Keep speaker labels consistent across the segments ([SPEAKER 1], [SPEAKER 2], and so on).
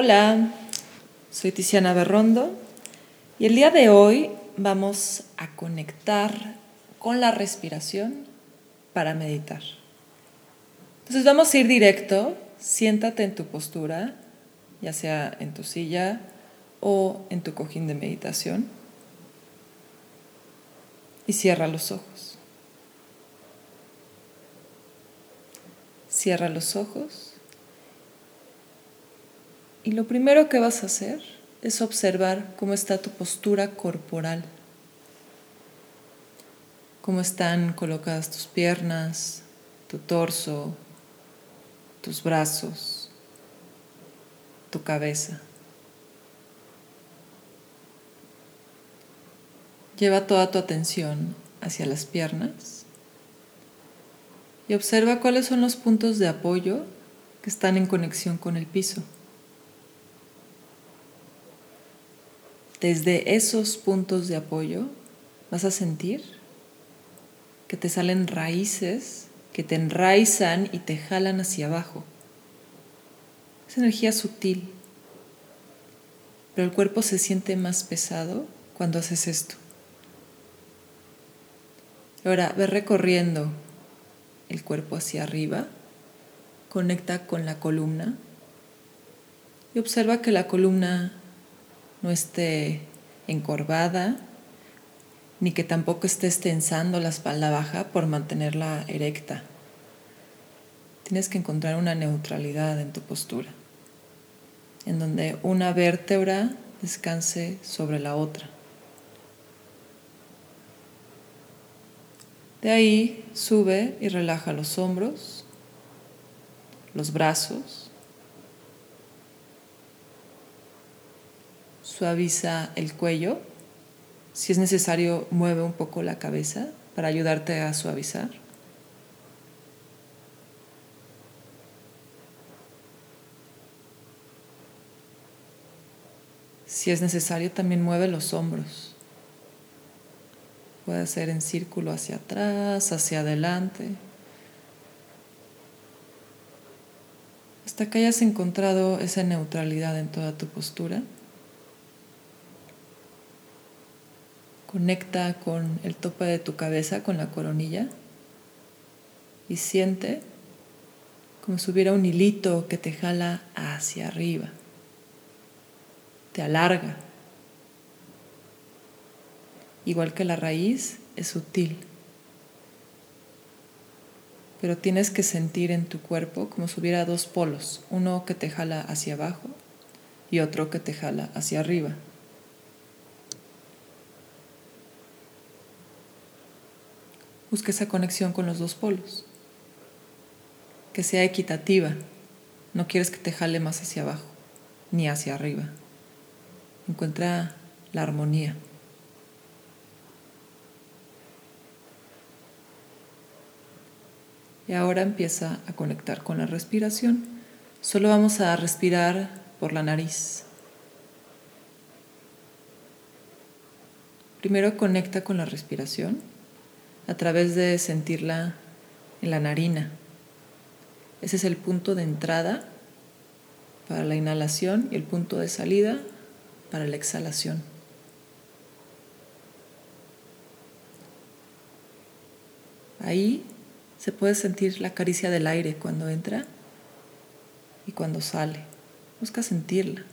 [SPEAKER 1] Hola, soy Tiziana Berrondo y el día de hoy vamos a conectar con la respiración para meditar. Entonces vamos a ir directo, siéntate en tu postura, ya sea en tu silla o en tu cojín de meditación y cierra los ojos. Cierra los ojos y lo primero que vas a hacer es observar cómo está tu postura corporal, cómo están colocadas tus piernas, tu torso, tus brazos, tu cabeza. Lleva toda tu atención hacia las piernas y observa cuáles son los puntos de apoyo que están en conexión con el piso. Desde esos puntos de apoyo vas a sentir que te salen raíces que te enraizan y te jalan hacia abajo. Es energía sutil, pero el cuerpo se siente más pesado cuando haces esto. Ahora ve recorriendo el cuerpo hacia arriba, conecta con la columna y observa que la columna no esté encorvada, ni que tampoco estés tensando la espalda baja por mantenerla erecta. Tienes que encontrar una neutralidad en tu postura, en donde una vértebra descanse sobre la otra. De ahí sube y relaja los hombros, los brazos, Suaviza el cuello. Si es necesario, mueve un poco la cabeza para ayudarte a suavizar. Si es necesario, también mueve los hombros. Puede ser en círculo hacia atrás, hacia adelante. Hasta que hayas encontrado esa neutralidad en toda tu postura. Conecta con el tope de tu cabeza, con la coronilla, y siente como si hubiera un hilito que te jala hacia arriba, te alarga. Igual que la raíz, es sutil, pero tienes que sentir en tu cuerpo como si hubiera dos polos, uno que te jala hacia abajo y otro que te jala hacia arriba. Busca esa conexión con los dos polos. Que sea equitativa. No quieres que te jale más hacia abajo ni hacia arriba. Encuentra la armonía. Y ahora empieza a conectar con la respiración. Solo vamos a respirar por la nariz. Primero conecta con la respiración a través de sentirla en la narina. Ese es el punto de entrada para la inhalación y el punto de salida para la exhalación. Ahí se puede sentir la caricia del aire cuando entra y cuando sale. Busca sentirla.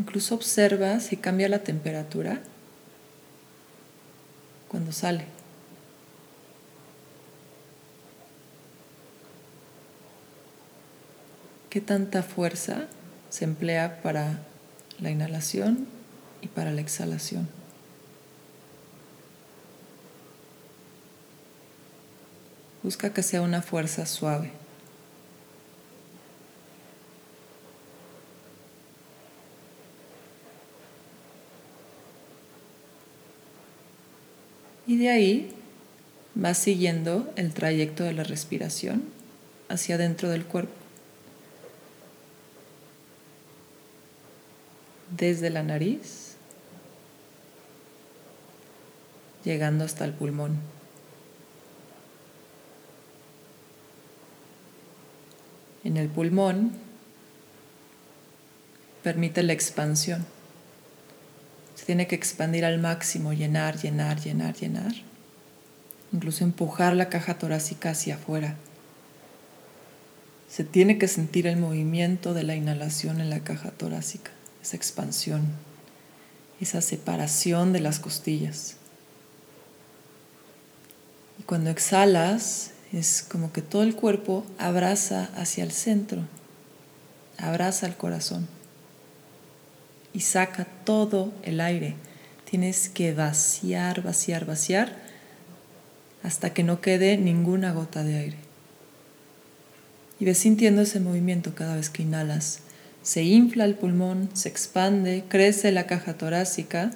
[SPEAKER 1] Incluso observa si cambia la temperatura cuando sale. ¿Qué tanta fuerza se emplea para la inhalación y para la exhalación? Busca que sea una fuerza suave. De ahí vas siguiendo el trayecto de la respiración hacia adentro del cuerpo. Desde la nariz, llegando hasta el pulmón. en el pulmón permite la expansión. Se tiene que expandir al máximo, llenar, llenar, llenar, llenar. Incluso empujar la caja torácica hacia afuera. Se tiene que sentir el movimiento de la inhalación en la caja torácica, esa expansión, esa separación de las costillas. Y cuando exhalas, es como que todo el cuerpo abraza hacia el centro, abraza el corazón y saca todo el aire. Tienes que vaciar, vaciar, vaciar hasta que no quede ninguna gota de aire. Y ves sintiendo ese movimiento cada vez que inhalas. Se infla el pulmón, se expande, crece la caja torácica.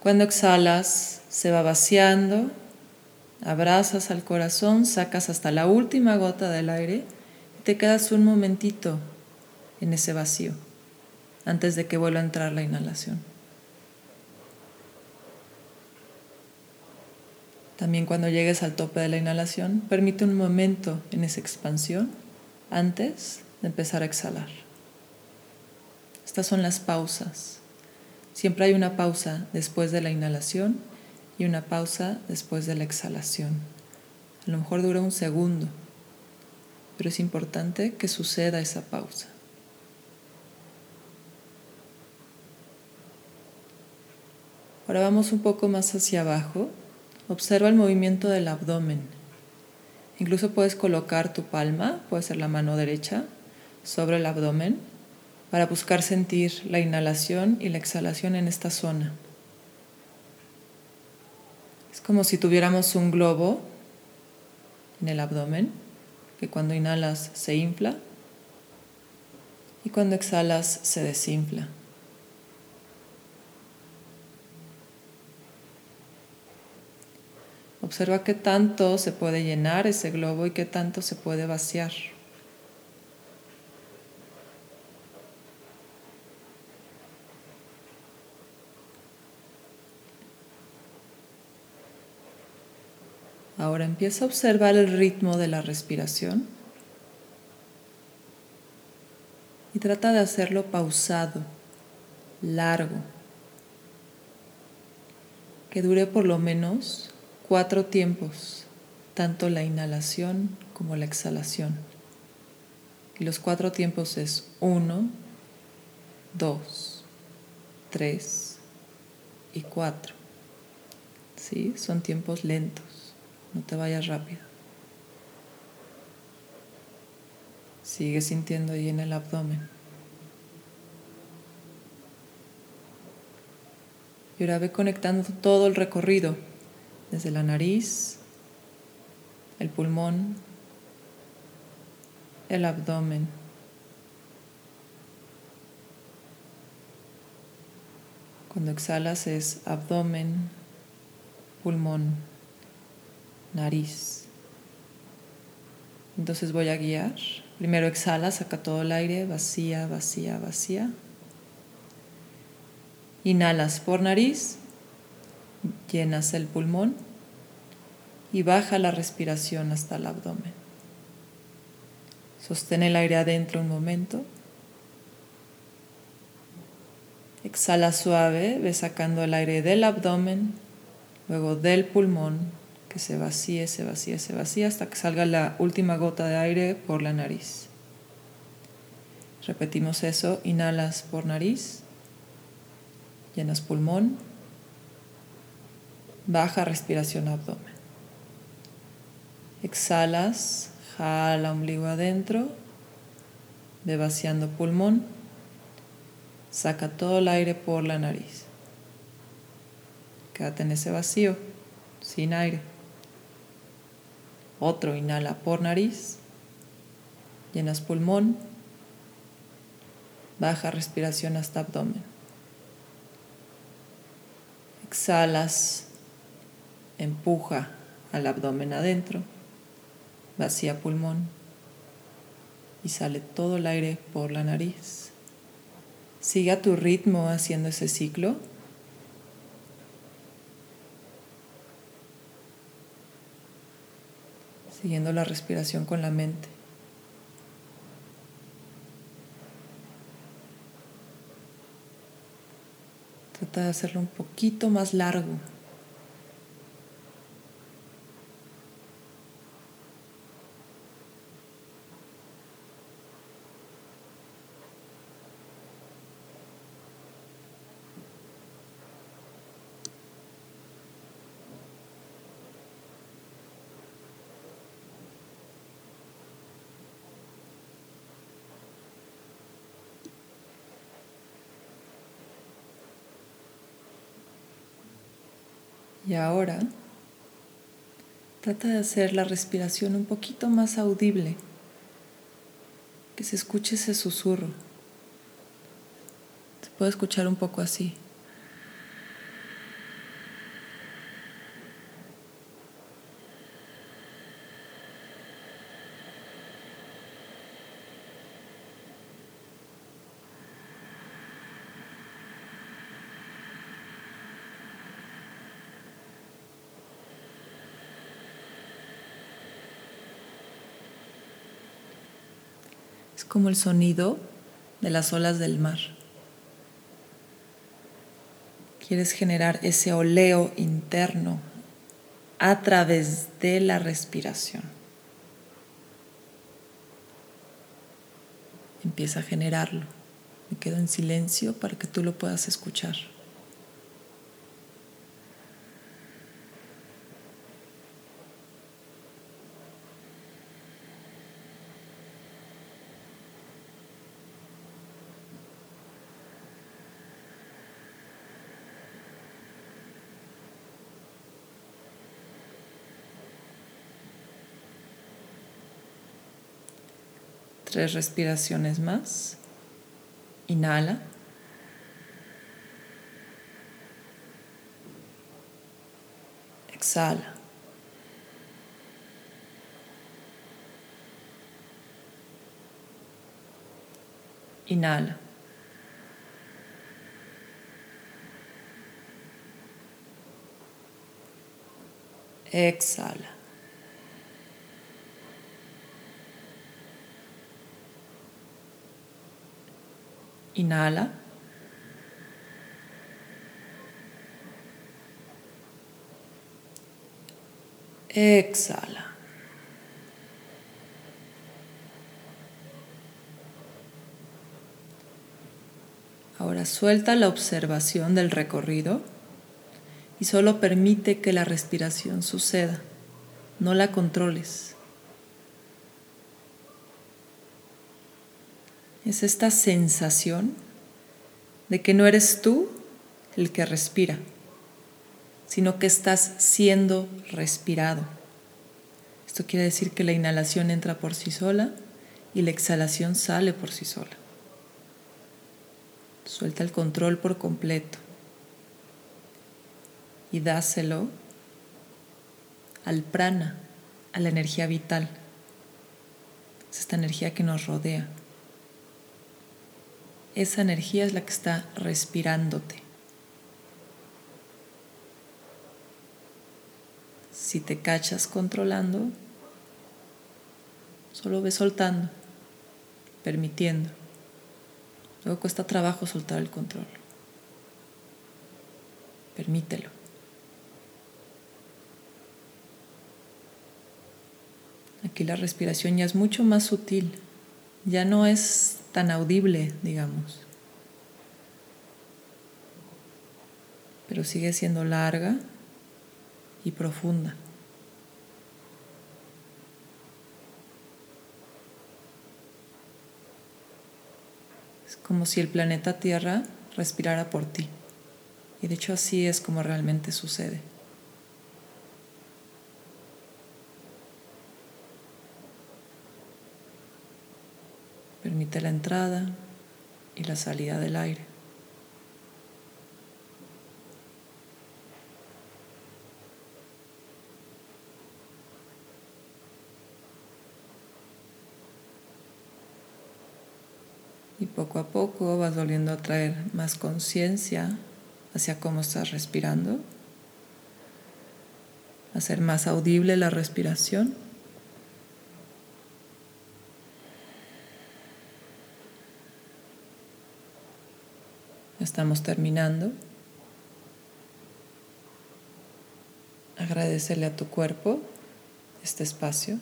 [SPEAKER 1] Cuando exhalas, se va vaciando, abrazas al corazón, sacas hasta la última gota del aire y te quedas un momentito en ese vacío antes de que vuelva a entrar la inhalación. También cuando llegues al tope de la inhalación, permite un momento en esa expansión antes de empezar a exhalar. Estas son las pausas. Siempre hay una pausa después de la inhalación y una pausa después de la exhalación. A lo mejor dura un segundo, pero es importante que suceda esa pausa. Ahora vamos un poco más hacia abajo. Observa el movimiento del abdomen. Incluso puedes colocar tu palma, puede ser la mano derecha, sobre el abdomen para buscar sentir la inhalación y la exhalación en esta zona. Es como si tuviéramos un globo en el abdomen, que cuando inhalas se infla y cuando exhalas se desinfla. Observa qué tanto se puede llenar ese globo y qué tanto se puede vaciar. Ahora empieza a observar el ritmo de la respiración y trata de hacerlo pausado, largo, que dure por lo menos cuatro tiempos, tanto la inhalación como la exhalación. Y los cuatro tiempos es uno, dos, tres y cuatro. ¿Sí? Son tiempos lentos, no te vayas rápido. Sigue sintiendo ahí en el abdomen. Y ahora ve conectando todo el recorrido desde la nariz, el pulmón, el abdomen. Cuando exhalas es abdomen, pulmón, nariz. Entonces voy a guiar. Primero exhala, saca todo el aire, vacía, vacía, vacía. Inhalas por nariz llenas el pulmón y baja la respiración hasta el abdomen. Sostén el aire adentro un momento. Exhala suave, ve sacando el aire del abdomen, luego del pulmón, que se vacíe, se vacíe, se vacíe hasta que salga la última gota de aire por la nariz. Repetimos eso, inhalas por nariz, llenas pulmón, Baja respiración abdomen. Exhalas, jala ombligo adentro, ve vaciando pulmón, saca todo el aire por la nariz. Quédate en ese vacío, sin aire. Otro, inhala por nariz, llenas pulmón, baja respiración hasta abdomen. Exhalas, empuja al abdomen adentro, vacía pulmón y sale todo el aire por la nariz. Sigue a tu ritmo haciendo ese ciclo. Siguiendo la respiración con la mente. Trata de hacerlo un poquito más largo. Y ahora trata de hacer la respiración un poquito más audible, que se escuche ese susurro. Se puede escuchar un poco así. Es como el sonido de las olas del mar. Quieres generar ese oleo interno a través de la respiración. Empieza a generarlo. Me quedo en silencio para que tú lo puedas escuchar. Tres respiraciones más. Inhala. Exhala. Inhala. Exhala. Inhala. Exhala. Ahora suelta la observación del recorrido y solo permite que la respiración suceda. No la controles. Es esta sensación de que no eres tú el que respira, sino que estás siendo respirado. Esto quiere decir que la inhalación entra por sí sola y la exhalación sale por sí sola. Suelta el control por completo y dáselo al prana, a la energía vital. Es esta energía que nos rodea esa energía es la que está respirándote. Si te cachas controlando, solo ve soltando, permitiendo. Luego cuesta trabajo soltar el control. Permítelo. Aquí la respiración ya es mucho más sutil, ya no es tan audible, digamos. Pero sigue siendo larga y profunda. Es como si el planeta Tierra respirara por ti. Y de hecho así es como realmente sucede. Permite la entrada y la salida del aire. Y poco a poco vas volviendo a traer más conciencia hacia cómo estás respirando, hacer más audible la respiración. Estamos terminando. Agradecele a tu cuerpo este espacio.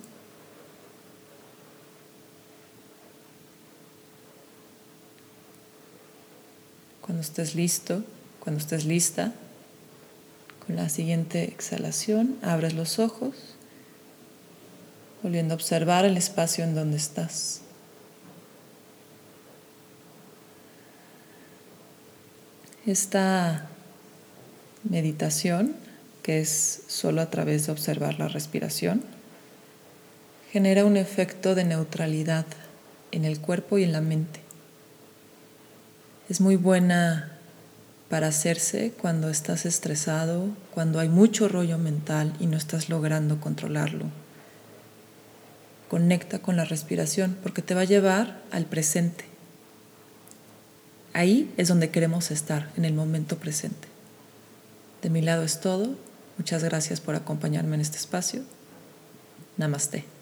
[SPEAKER 1] Cuando estés listo, cuando estés lista, con la siguiente exhalación abres los ojos, volviendo a observar el espacio en donde estás. Esta meditación, que es solo a través de observar la respiración, genera un efecto de neutralidad en el cuerpo y en la mente es muy buena para hacerse cuando estás estresado, cuando hay mucho rollo mental y no estás logrando controlarlo. Conecta con la respiración porque te va a llevar al presente. Ahí es donde queremos estar, en el momento presente. De mi lado es todo. Muchas gracias por acompañarme en este espacio. Namaste.